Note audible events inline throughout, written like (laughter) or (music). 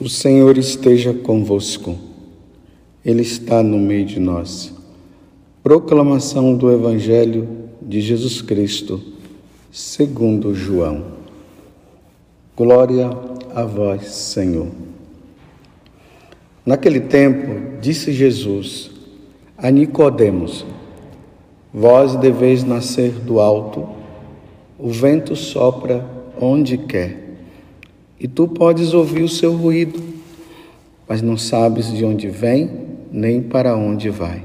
O Senhor esteja convosco, Ele está no meio de nós. Proclamação do Evangelho de Jesus Cristo, segundo João. Glória a vós, Senhor. Naquele tempo, disse Jesus a Nicodemos: Vós deveis nascer do alto, o vento sopra onde quer e tu podes ouvir o seu ruído, mas não sabes de onde vem nem para onde vai.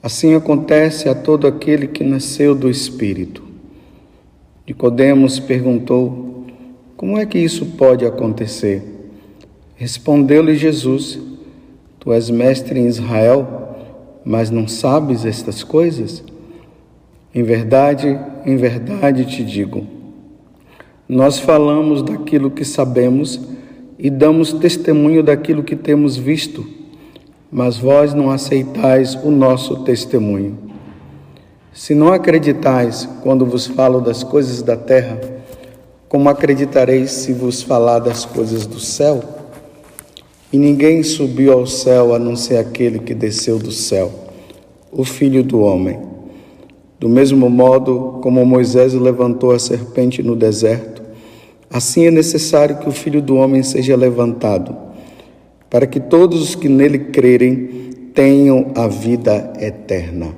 Assim acontece a todo aquele que nasceu do Espírito. Nicodemos perguntou: Como é que isso pode acontecer? Respondeu-lhe Jesus: Tu és mestre em Israel, mas não sabes estas coisas? Em verdade, em verdade te digo, nós falamos daquilo que sabemos e damos testemunho daquilo que temos visto, mas vós não aceitais o nosso testemunho. Se não acreditais quando vos falo das coisas da terra, como acreditareis se vos falar das coisas do céu? E ninguém subiu ao céu a não ser aquele que desceu do céu, o Filho do Homem. Do mesmo modo como Moisés levantou a serpente no deserto, Assim é necessário que o Filho do Homem seja levantado, para que todos os que nele crerem tenham a vida eterna.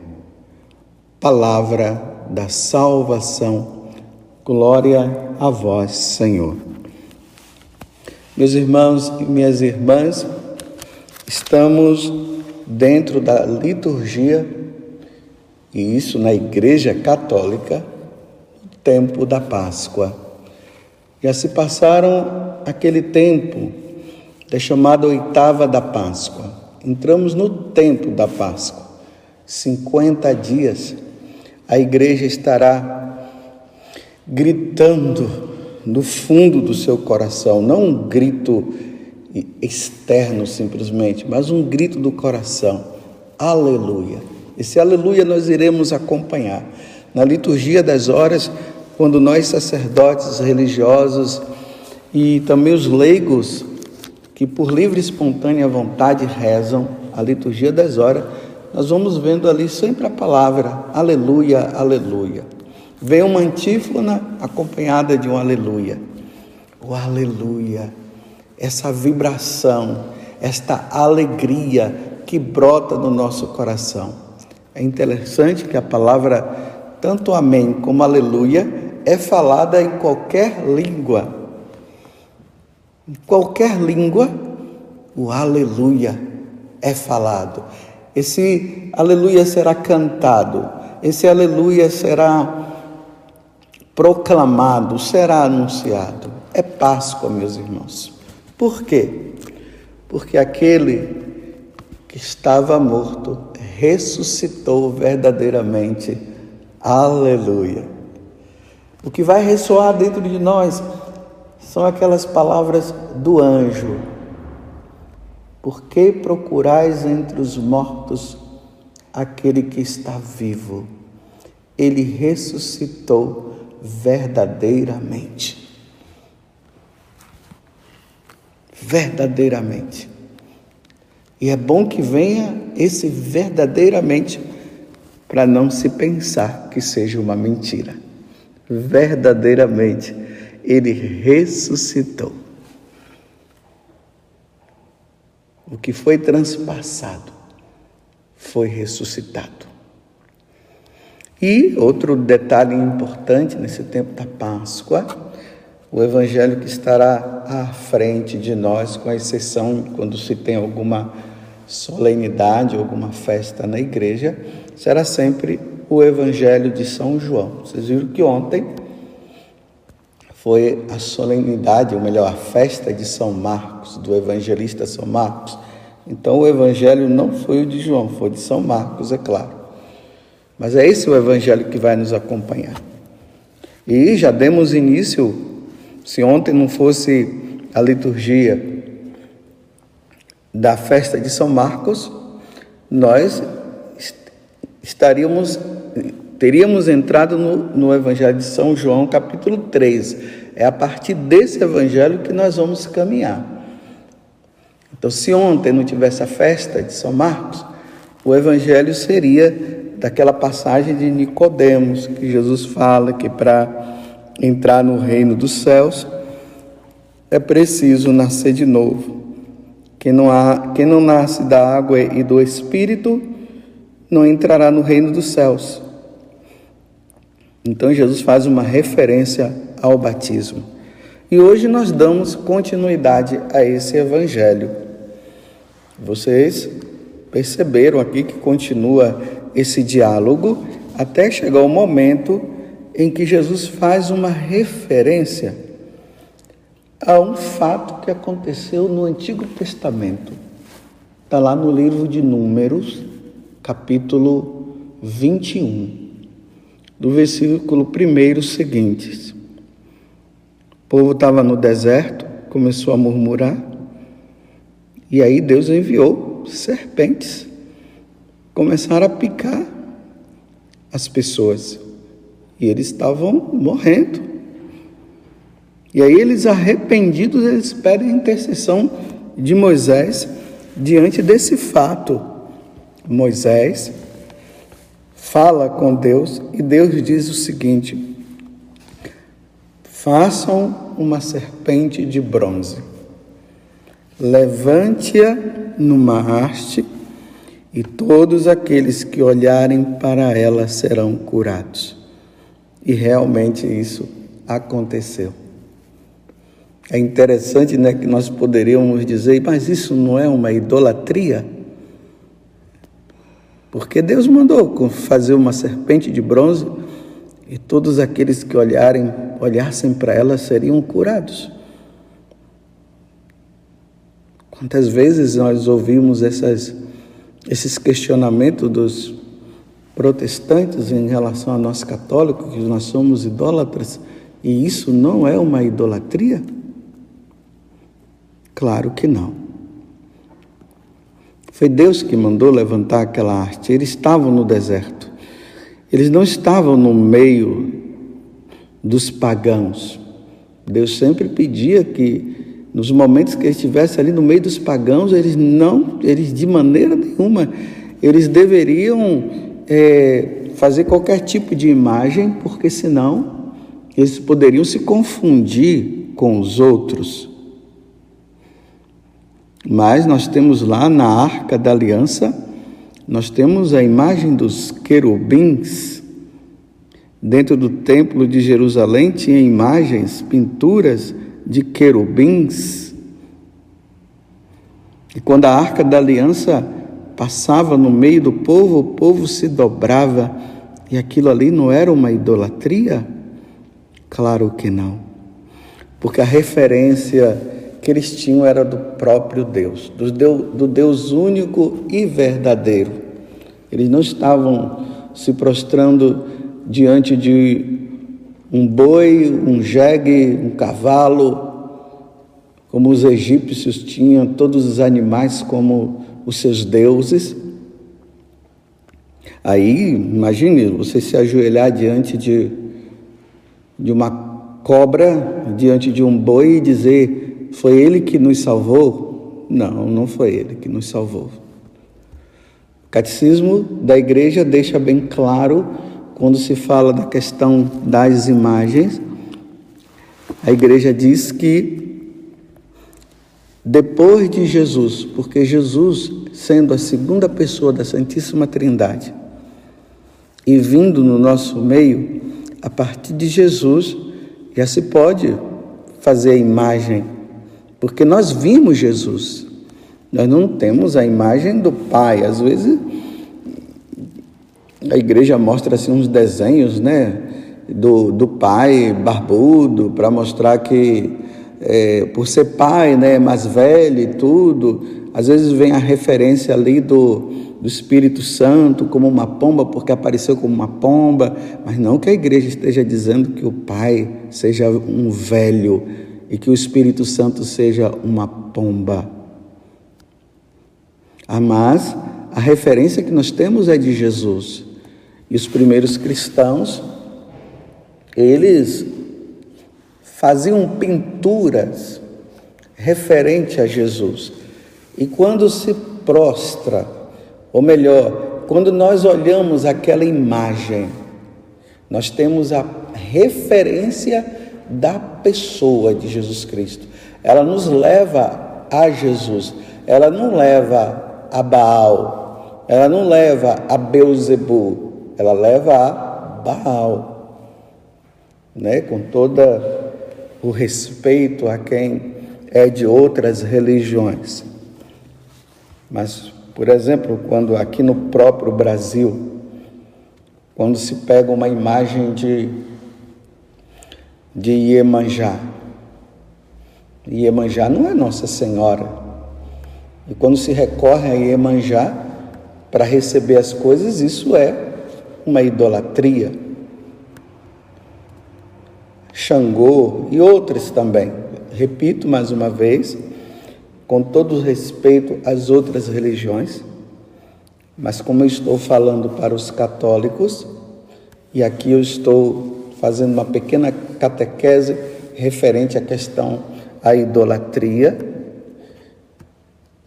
Palavra da salvação. Glória a vós, Senhor. Meus irmãos e minhas irmãs, estamos dentro da liturgia, e isso na Igreja Católica, no tempo da Páscoa. Já se passaram aquele tempo da chamada oitava da Páscoa. Entramos no tempo da Páscoa. 50 dias. A igreja estará gritando no fundo do seu coração, não um grito externo simplesmente, mas um grito do coração. Aleluia. Esse aleluia nós iremos acompanhar. Na liturgia das horas, quando nós sacerdotes religiosos e também os leigos que por livre e espontânea vontade rezam a liturgia das horas, nós vamos vendo ali sempre a palavra aleluia, aleluia. Vem uma antífona acompanhada de um aleluia. O aleluia, essa vibração, esta alegria que brota no nosso coração. É interessante que a palavra, tanto amém como aleluia, é falada em qualquer língua. Em qualquer língua, o aleluia é falado. Esse aleluia será cantado, esse aleluia será proclamado, será anunciado. É Páscoa, meus irmãos. Por quê? Porque aquele que estava morto ressuscitou verdadeiramente. Aleluia. O que vai ressoar dentro de nós são aquelas palavras do anjo. Por que procurais entre os mortos aquele que está vivo? Ele ressuscitou verdadeiramente. Verdadeiramente. E é bom que venha esse verdadeiramente para não se pensar que seja uma mentira verdadeiramente ele ressuscitou. O que foi transpassado foi ressuscitado. E outro detalhe importante nesse tempo da Páscoa, o evangelho que estará à frente de nós, com exceção quando se tem alguma solenidade, alguma festa na igreja, será sempre o Evangelho de São João. Vocês viram que ontem foi a solenidade, ou melhor, a festa de São Marcos, do evangelista São Marcos. Então o Evangelho não foi o de João, foi de São Marcos, é claro. Mas é esse o Evangelho que vai nos acompanhar. E já demos início, se ontem não fosse a liturgia da festa de São Marcos, nós estaríamos teríamos entrado no, no Evangelho de São João, capítulo 3. É a partir desse Evangelho que nós vamos caminhar. Então, se ontem não tivesse a festa de São Marcos, o evangelho seria daquela passagem de Nicodemos, que Jesus fala que para entrar no reino dos céus é preciso nascer de novo. Quem não, há, quem não nasce da água e do Espírito não entrará no reino dos céus. Então Jesus faz uma referência ao batismo. E hoje nós damos continuidade a esse evangelho. Vocês perceberam aqui que continua esse diálogo até chegar o momento em que Jesus faz uma referência a um fato que aconteceu no Antigo Testamento. Está lá no livro de Números, capítulo 21, do versículo 1 seguintes. O povo estava no deserto, começou a murmurar, e aí Deus enviou serpentes, começaram a picar as pessoas, e eles estavam morrendo. E aí eles arrependidos, eles pedem a intercessão de Moisés diante desse fato. Moisés fala com Deus e Deus diz o seguinte: Façam uma serpente de bronze, levante-a numa haste, e todos aqueles que olharem para ela serão curados. E realmente isso aconteceu. É interessante né, que nós poderíamos dizer, mas isso não é uma idolatria? Porque Deus mandou fazer uma serpente de bronze e todos aqueles que olharem, olhassem para ela seriam curados. Quantas vezes nós ouvimos essas, esses questionamentos dos protestantes em relação a nós católicos, que nós somos idólatras, e isso não é uma idolatria? Claro que não. Foi Deus que mandou levantar aquela arte. Eles estavam no deserto. Eles não estavam no meio dos pagãos. Deus sempre pedia que nos momentos que estivesse ali no meio dos pagãos, eles não, eles de maneira nenhuma, eles deveriam é, fazer qualquer tipo de imagem, porque senão eles poderiam se confundir com os outros. Mas nós temos lá na Arca da Aliança, nós temos a imagem dos querubins. Dentro do Templo de Jerusalém tinha imagens, pinturas de querubins. E quando a Arca da Aliança passava no meio do povo, o povo se dobrava. E aquilo ali não era uma idolatria? Claro que não. Porque a referência que eles tinham era do próprio Deus, do Deus, do Deus único e verdadeiro. Eles não estavam se prostrando diante de um boi, um jegue, um cavalo, como os egípcios tinham todos os animais como os seus deuses. Aí, imagine você se ajoelhar diante de, de uma cobra, diante de um boi e dizer: foi ele que nos salvou? Não, não foi ele que nos salvou. O catecismo da igreja deixa bem claro quando se fala da questão das imagens. A igreja diz que depois de Jesus, porque Jesus, sendo a segunda pessoa da Santíssima Trindade e vindo no nosso meio, a partir de Jesus já se pode fazer a imagem porque nós vimos Jesus. Nós não temos a imagem do Pai. Às vezes a igreja mostra assim uns desenhos, né, do, do pai barbudo para mostrar que é, por ser pai, né, mais velho e tudo, às vezes vem a referência ali do, do Espírito Santo como uma pomba, porque apareceu como uma pomba, mas não que a igreja esteja dizendo que o pai seja um velho, e que o Espírito Santo seja uma pomba. Ah, mas a referência que nós temos é de Jesus. E os primeiros cristãos, eles faziam pinturas referente a Jesus. E quando se prostra, ou melhor, quando nós olhamos aquela imagem, nós temos a referência da pessoa de Jesus Cristo. Ela nos leva a Jesus. Ela não leva a Baal. Ela não leva a Beuzebu. Ela leva a Baal. Né? Com todo o respeito a quem é de outras religiões. Mas, por exemplo, quando aqui no próprio Brasil, quando se pega uma imagem de, de Iemanjá. Iemanjá não é Nossa Senhora. E quando se recorre a Iemanjá para receber as coisas, isso é uma idolatria. Xangô e outras também. Repito mais uma vez, com todo respeito às outras religiões, mas como eu estou falando para os católicos, e aqui eu estou fazendo uma pequena catequese referente à questão à idolatria.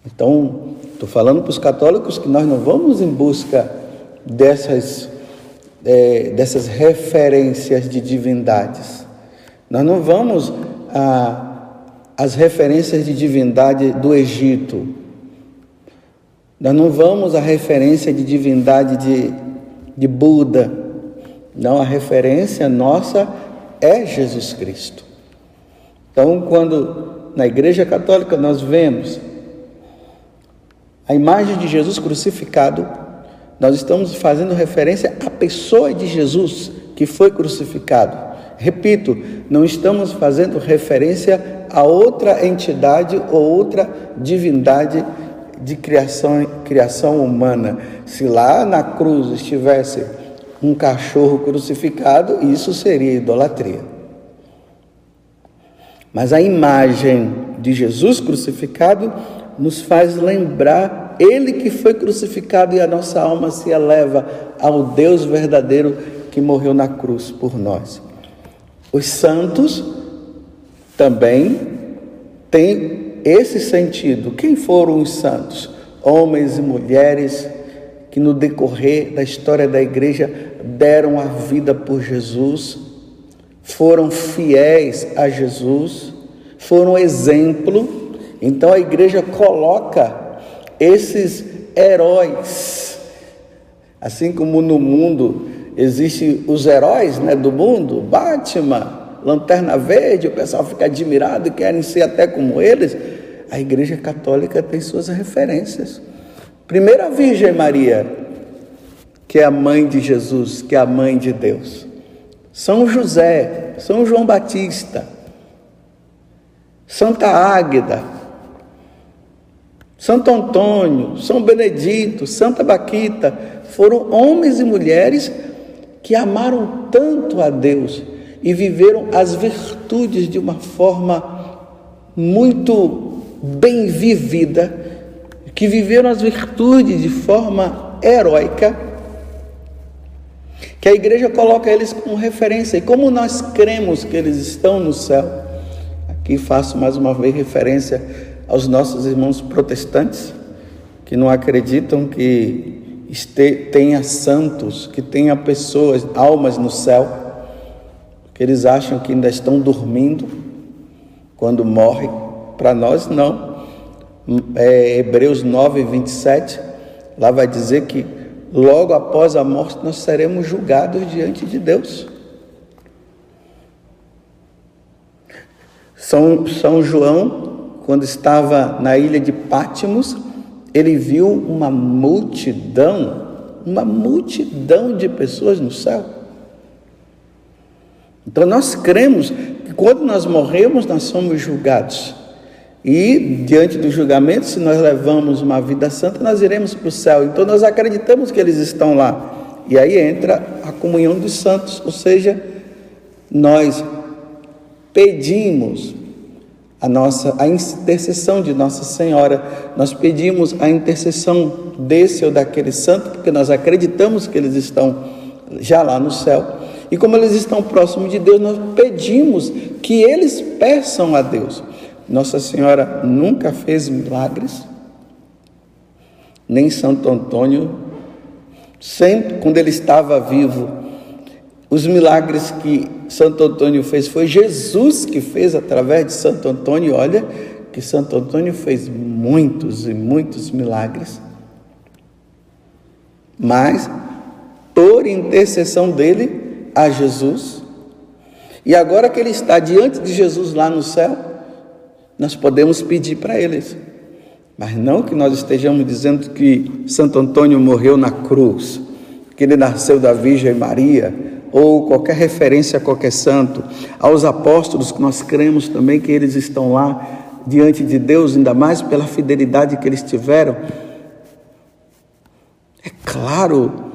Então, estou falando para os católicos que nós não vamos em busca dessas, é, dessas referências de divindades. Nós não vamos às referências de divindade do Egito, nós não vamos à referência de divindade de, de Buda. Não, a referência nossa é Jesus Cristo. Então, quando na Igreja Católica nós vemos a imagem de Jesus crucificado, nós estamos fazendo referência à pessoa de Jesus que foi crucificado. Repito, não estamos fazendo referência a outra entidade ou outra divindade de criação, criação humana. Se lá na cruz estivesse um cachorro crucificado, isso seria idolatria. Mas a imagem de Jesus crucificado nos faz lembrar ele que foi crucificado e a nossa alma se eleva ao Deus verdadeiro que morreu na cruz por nós. Os santos também têm esse sentido. Quem foram os santos? Homens e mulheres que no decorrer da história da igreja deram a vida por Jesus, foram fiéis a Jesus, foram exemplo. Então a igreja coloca esses heróis, assim como no mundo existem os heróis né, do mundo, Batman, Lanterna Verde, o pessoal fica admirado e querem ser até como eles. A Igreja Católica tem suas referências. Primeiro a Virgem Maria, que é a mãe de Jesus, que é a mãe de Deus. São José, São João Batista, Santa Águeda, Santo Antônio, São Benedito, Santa Baquita, foram homens e mulheres que amaram tanto a Deus e viveram as virtudes de uma forma muito bem vivida, que viveram as virtudes de forma heróica, que a igreja coloca eles como referência. E como nós cremos que eles estão no céu, aqui faço mais uma vez referência aos nossos irmãos protestantes, que não acreditam que tenha santos, que tenha pessoas, almas no céu que eles acham que ainda estão dormindo quando morrem. Para nós, não. É, Hebreus 9, 27, lá vai dizer que logo após a morte nós seremos julgados diante de Deus. São, São João, quando estava na ilha de Pátimos, ele viu uma multidão, uma multidão de pessoas no céu. Então nós cremos que quando nós morremos, nós somos julgados. E diante do julgamento, se nós levamos uma vida santa, nós iremos para o céu. Então nós acreditamos que eles estão lá. E aí entra a comunhão dos santos, ou seja, nós pedimos a nossa a intercessão de Nossa Senhora. Nós pedimos a intercessão desse ou daquele santo, porque nós acreditamos que eles estão já lá no céu. E como eles estão próximos de Deus, nós pedimos que eles peçam a Deus. Nossa Senhora nunca fez milagres, nem Santo Antônio, sempre quando ele estava vivo, os milagres que Santo Antônio fez foi Jesus que fez através de Santo Antônio. Olha que Santo Antônio fez muitos e muitos milagres. Mas por intercessão dele a Jesus. E agora que ele está diante de Jesus lá no céu, nós podemos pedir para eles. Mas não que nós estejamos dizendo que Santo Antônio morreu na cruz, que ele nasceu da Virgem Maria, ou qualquer referência a qualquer santo, aos apóstolos que nós cremos também que eles estão lá diante de Deus, ainda mais pela fidelidade que eles tiveram. É claro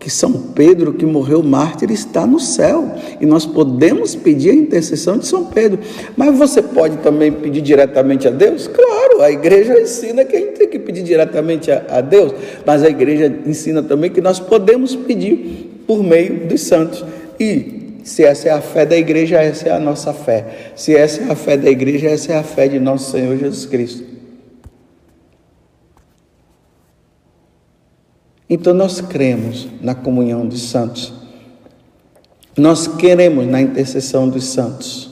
que São Pedro, que morreu mártir, está no céu. E nós podemos pedir a intercessão de São Pedro. Mas você pode também pedir diretamente a Deus? Claro, a igreja ensina que a gente tem que pedir diretamente a, a Deus. Mas a igreja ensina também que nós podemos pedir por meio dos santos. E se essa é a fé da igreja, essa é a nossa fé. Se essa é a fé da igreja, essa é a fé de nosso Senhor Jesus Cristo. Então nós cremos na comunhão dos santos. Nós queremos na intercessão dos santos.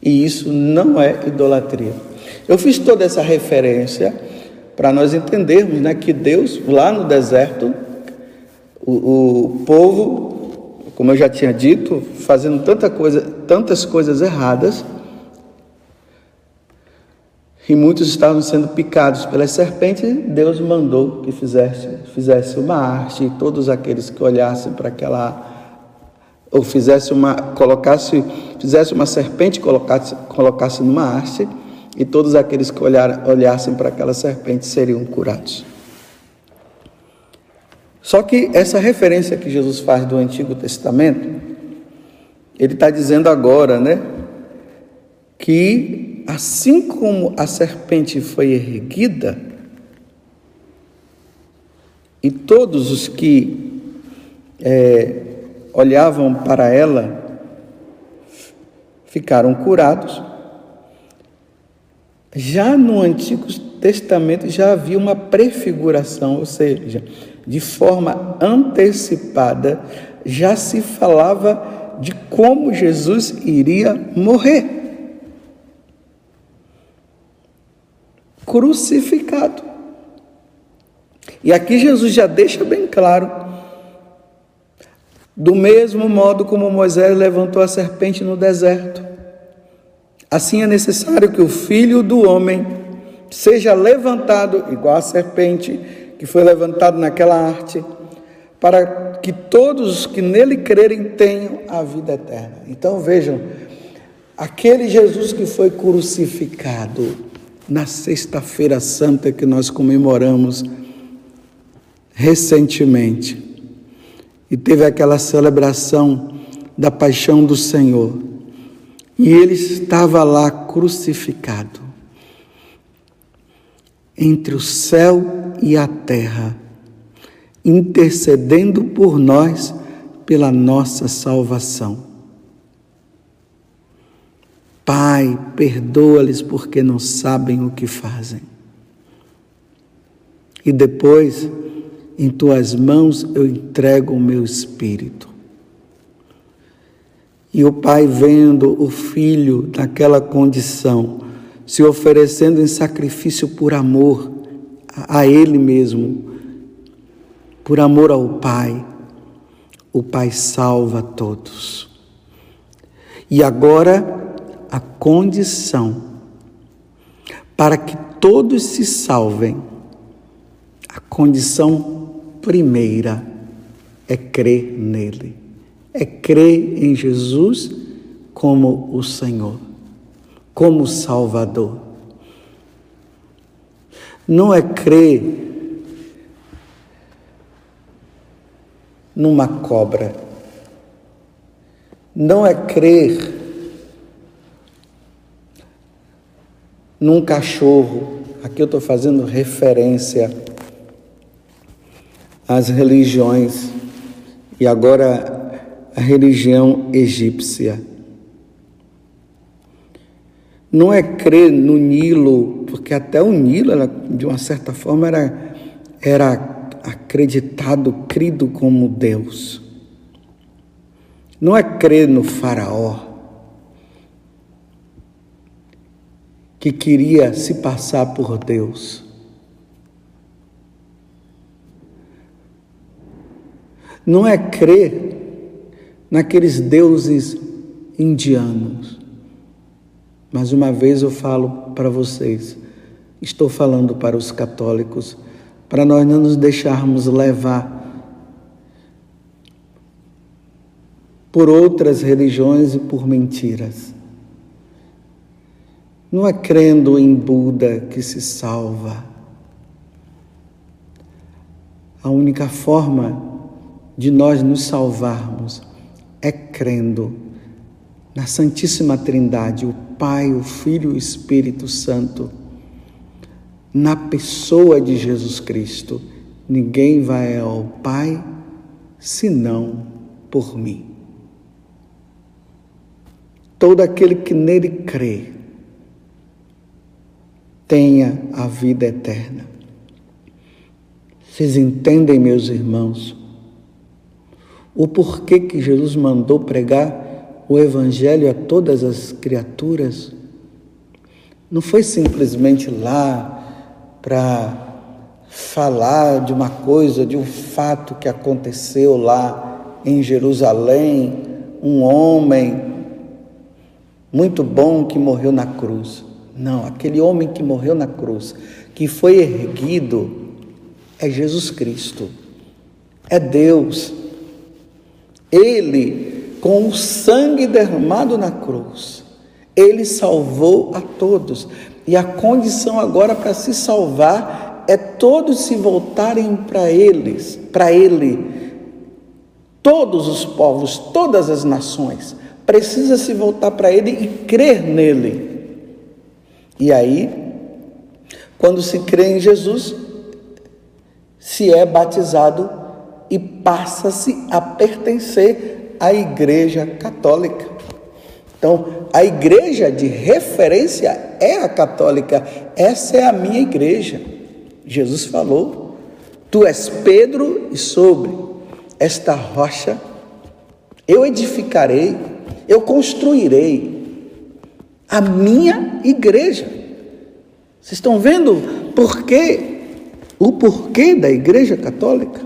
E isso não é idolatria. Eu fiz toda essa referência para nós entendermos né, que Deus, lá no deserto, o, o povo, como eu já tinha dito, fazendo tanta coisa, tantas coisas erradas, e muitos estavam sendo picados pelas serpentes, Deus mandou que fizesse, fizesse uma arte, e todos aqueles que olhassem para aquela ou fizesse uma colocasse fizesse uma serpente colocasse colocasse numa haste e todos aqueles que olhar, olhassem para aquela serpente seriam curados. Só que essa referência que Jesus faz do Antigo Testamento, ele está dizendo agora, né, que assim como a serpente foi erguida, e todos os que é, olhavam para ela ficaram curados, já no Antigo Testamento já havia uma prefiguração, ou seja, de forma antecipada, já se falava de como Jesus iria morrer. Crucificado. E aqui Jesus já deixa bem claro: do mesmo modo como Moisés levantou a serpente no deserto, assim é necessário que o filho do homem seja levantado, igual a serpente que foi levantado naquela arte, para que todos os que nele crerem tenham a vida eterna. Então vejam, aquele Jesus que foi crucificado, na Sexta-feira Santa que nós comemoramos recentemente. E teve aquela celebração da paixão do Senhor. E ele estava lá crucificado entre o céu e a terra, intercedendo por nós pela nossa salvação. Pai, perdoa-lhes porque não sabem o que fazem. E depois, em tuas mãos eu entrego o meu espírito. E o pai, vendo o filho naquela condição, se oferecendo em sacrifício por amor a ele mesmo, por amor ao pai, o pai salva todos. E agora a condição para que todos se salvem. A condição primeira é crer nele, é crer em Jesus como o Senhor, como Salvador. Não é crer numa cobra, não é crer num cachorro. Aqui eu estou fazendo referência às religiões e agora a religião egípcia. Não é crer no Nilo, porque até o Nilo, ela, de uma certa forma, era, era acreditado, crido como Deus. Não é crer no Faraó, que queria se passar por Deus. Não é crer naqueles deuses indianos. Mais uma vez eu falo para vocês, estou falando para os católicos, para nós não nos deixarmos levar por outras religiões e por mentiras. Não é crendo em Buda que se salva. A única forma de nós nos salvarmos é crendo na Santíssima Trindade, o Pai, o Filho e o Espírito Santo, na pessoa de Jesus Cristo. Ninguém vai ao Pai senão por mim. Todo aquele que nele crê tenha a vida eterna. Vocês entendem, meus irmãos, o porquê que Jesus mandou pregar o Evangelho a todas as criaturas? Não foi simplesmente lá para falar de uma coisa, de um fato que aconteceu lá em Jerusalém, um homem muito bom que morreu na cruz. Não, aquele homem que morreu na cruz, que foi erguido, é Jesus Cristo, é Deus. Ele, com o sangue derramado na cruz, ele salvou a todos. E a condição agora para se salvar é todos se voltarem para eles, para ele. Todos os povos, todas as nações, precisa se voltar para ele e crer nele. E aí, quando se crê em Jesus, se é batizado e passa-se a pertencer à Igreja Católica. Então, a igreja de referência é a católica. Essa é a minha igreja. Jesus falou: Tu és Pedro, e sobre esta rocha eu edificarei, eu construirei a minha igreja. Vocês estão vendo por quê? O porquê da igreja católica?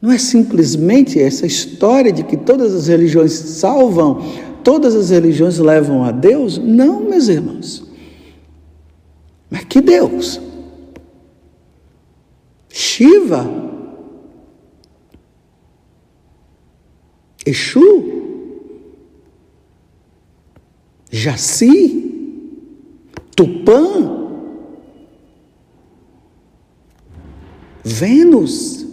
Não é simplesmente essa história de que todas as religiões salvam, todas as religiões levam a Deus? Não, meus irmãos. Mas que Deus? Shiva? Exu? Jaci, Tupã, Vênus,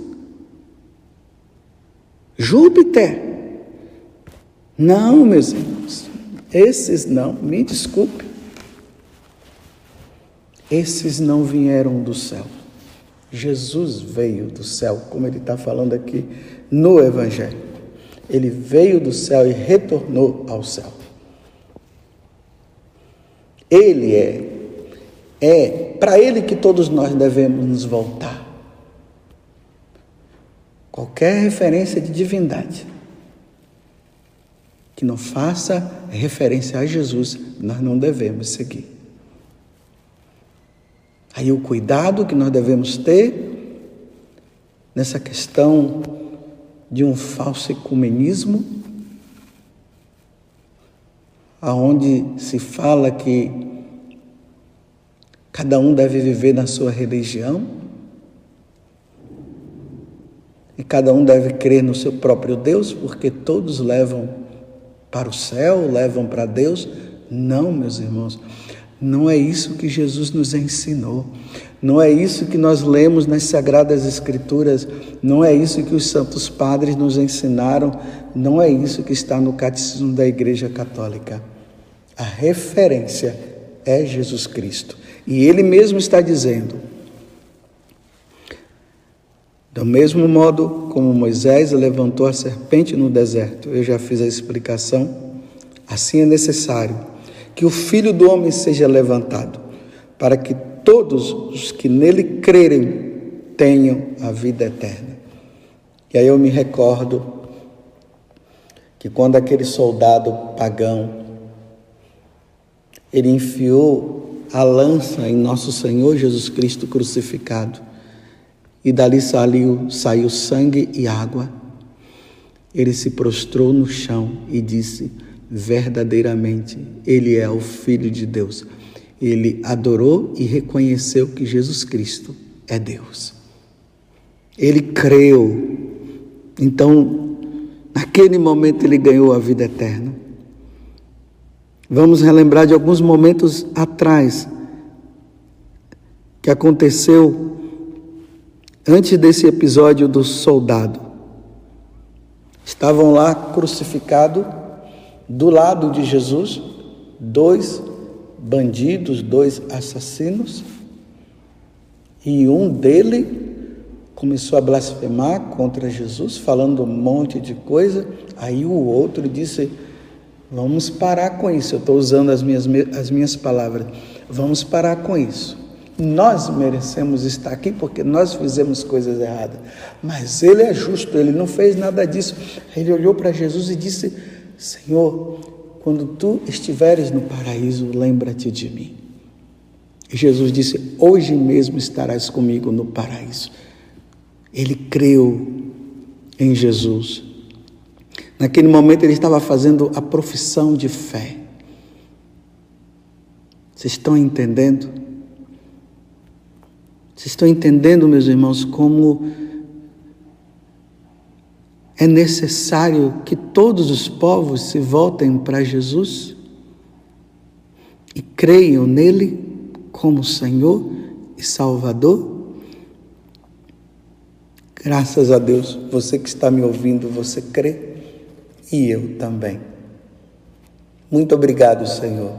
Júpiter. Não, meus irmãos, esses não, me desculpe. Esses não vieram do céu. Jesus veio do céu, como ele está falando aqui no Evangelho. Ele veio do céu e retornou ao céu. Ele é. É para Ele que todos nós devemos nos voltar. Qualquer referência de divindade que não faça referência a Jesus, nós não devemos seguir. Aí o cuidado que nós devemos ter nessa questão de um falso ecumenismo aonde se fala que cada um deve viver na sua religião e cada um deve crer no seu próprio Deus, porque todos levam para o céu, levam para Deus. Não, meus irmãos, não é isso que Jesus nos ensinou. Não é isso que nós lemos nas Sagradas Escrituras, não é isso que os santos padres nos ensinaram, não é isso que está no Catecismo da Igreja Católica. A referência é Jesus Cristo. E ele mesmo está dizendo: do mesmo modo como Moisés levantou a serpente no deserto, eu já fiz a explicação, assim é necessário que o filho do homem seja levantado, para que todos os que nele crerem tenham a vida eterna. E aí eu me recordo que quando aquele soldado pagão ele enfiou a lança em nosso Senhor Jesus Cristo crucificado, e dali saiu, saiu sangue e água. Ele se prostrou no chão e disse: Verdadeiramente, Ele é o Filho de Deus. Ele adorou e reconheceu que Jesus Cristo é Deus. Ele creu. Então, naquele momento, ele ganhou a vida eterna. Vamos relembrar de alguns momentos atrás que aconteceu antes desse episódio do soldado. Estavam lá crucificados do lado de Jesus dois bandidos, dois assassinos, e um dele começou a blasfemar contra Jesus, falando um monte de coisa. Aí o outro disse: Vamos parar com isso. Eu estou usando as minhas, as minhas palavras. Vamos parar com isso. Nós merecemos estar aqui porque nós fizemos coisas erradas. Mas ele é justo, ele não fez nada disso. Ele olhou para Jesus e disse: Senhor, quando tu estiveres no paraíso, lembra-te de mim. E Jesus disse: Hoje mesmo estarás comigo no paraíso. Ele creu em Jesus. Naquele momento ele estava fazendo a profissão de fé. Vocês estão entendendo? Vocês estão entendendo, meus irmãos, como é necessário que todos os povos se voltem para Jesus e creiam nele como Senhor e Salvador? Graças a Deus, você que está me ouvindo, você crê e eu também. Muito obrigado, Senhor.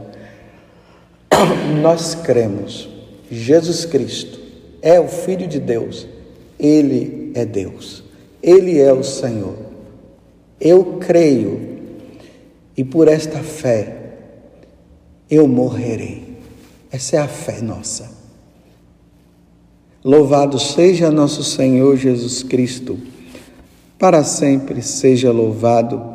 (clears throat) Nós cremos, Jesus Cristo é o Filho de Deus, Ele é Deus, Ele é o Senhor. Eu creio e por esta fé eu morrerei. Essa é a fé nossa. Louvado seja nosso Senhor Jesus Cristo, para sempre seja louvado